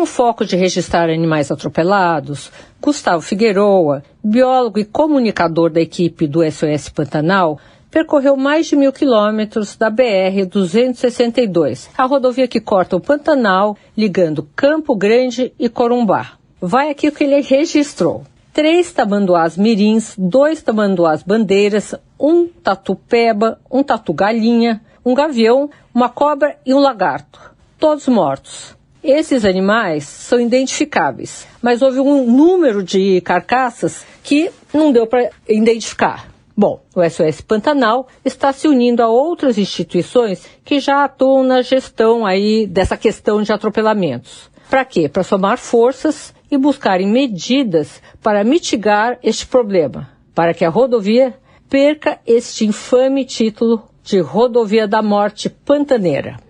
com o foco de registrar animais atropelados, Gustavo Figueroa, biólogo e comunicador da equipe do SOS Pantanal, percorreu mais de mil quilômetros da BR-262, a rodovia que corta o Pantanal, ligando Campo Grande e Corumbá. Vai aqui o que ele registrou. Três tamanduás mirins, dois tamanduás bandeiras, um tatu-peba, um tatu-galinha, um gavião, uma cobra e um lagarto. Todos mortos. Esses animais são identificáveis, mas houve um número de carcaças que não deu para identificar. Bom, o SOS Pantanal está se unindo a outras instituições que já atuam na gestão aí dessa questão de atropelamentos. Para quê? Para somar forças e buscarem medidas para mitigar este problema, para que a rodovia perca este infame título de Rodovia da Morte Pantaneira.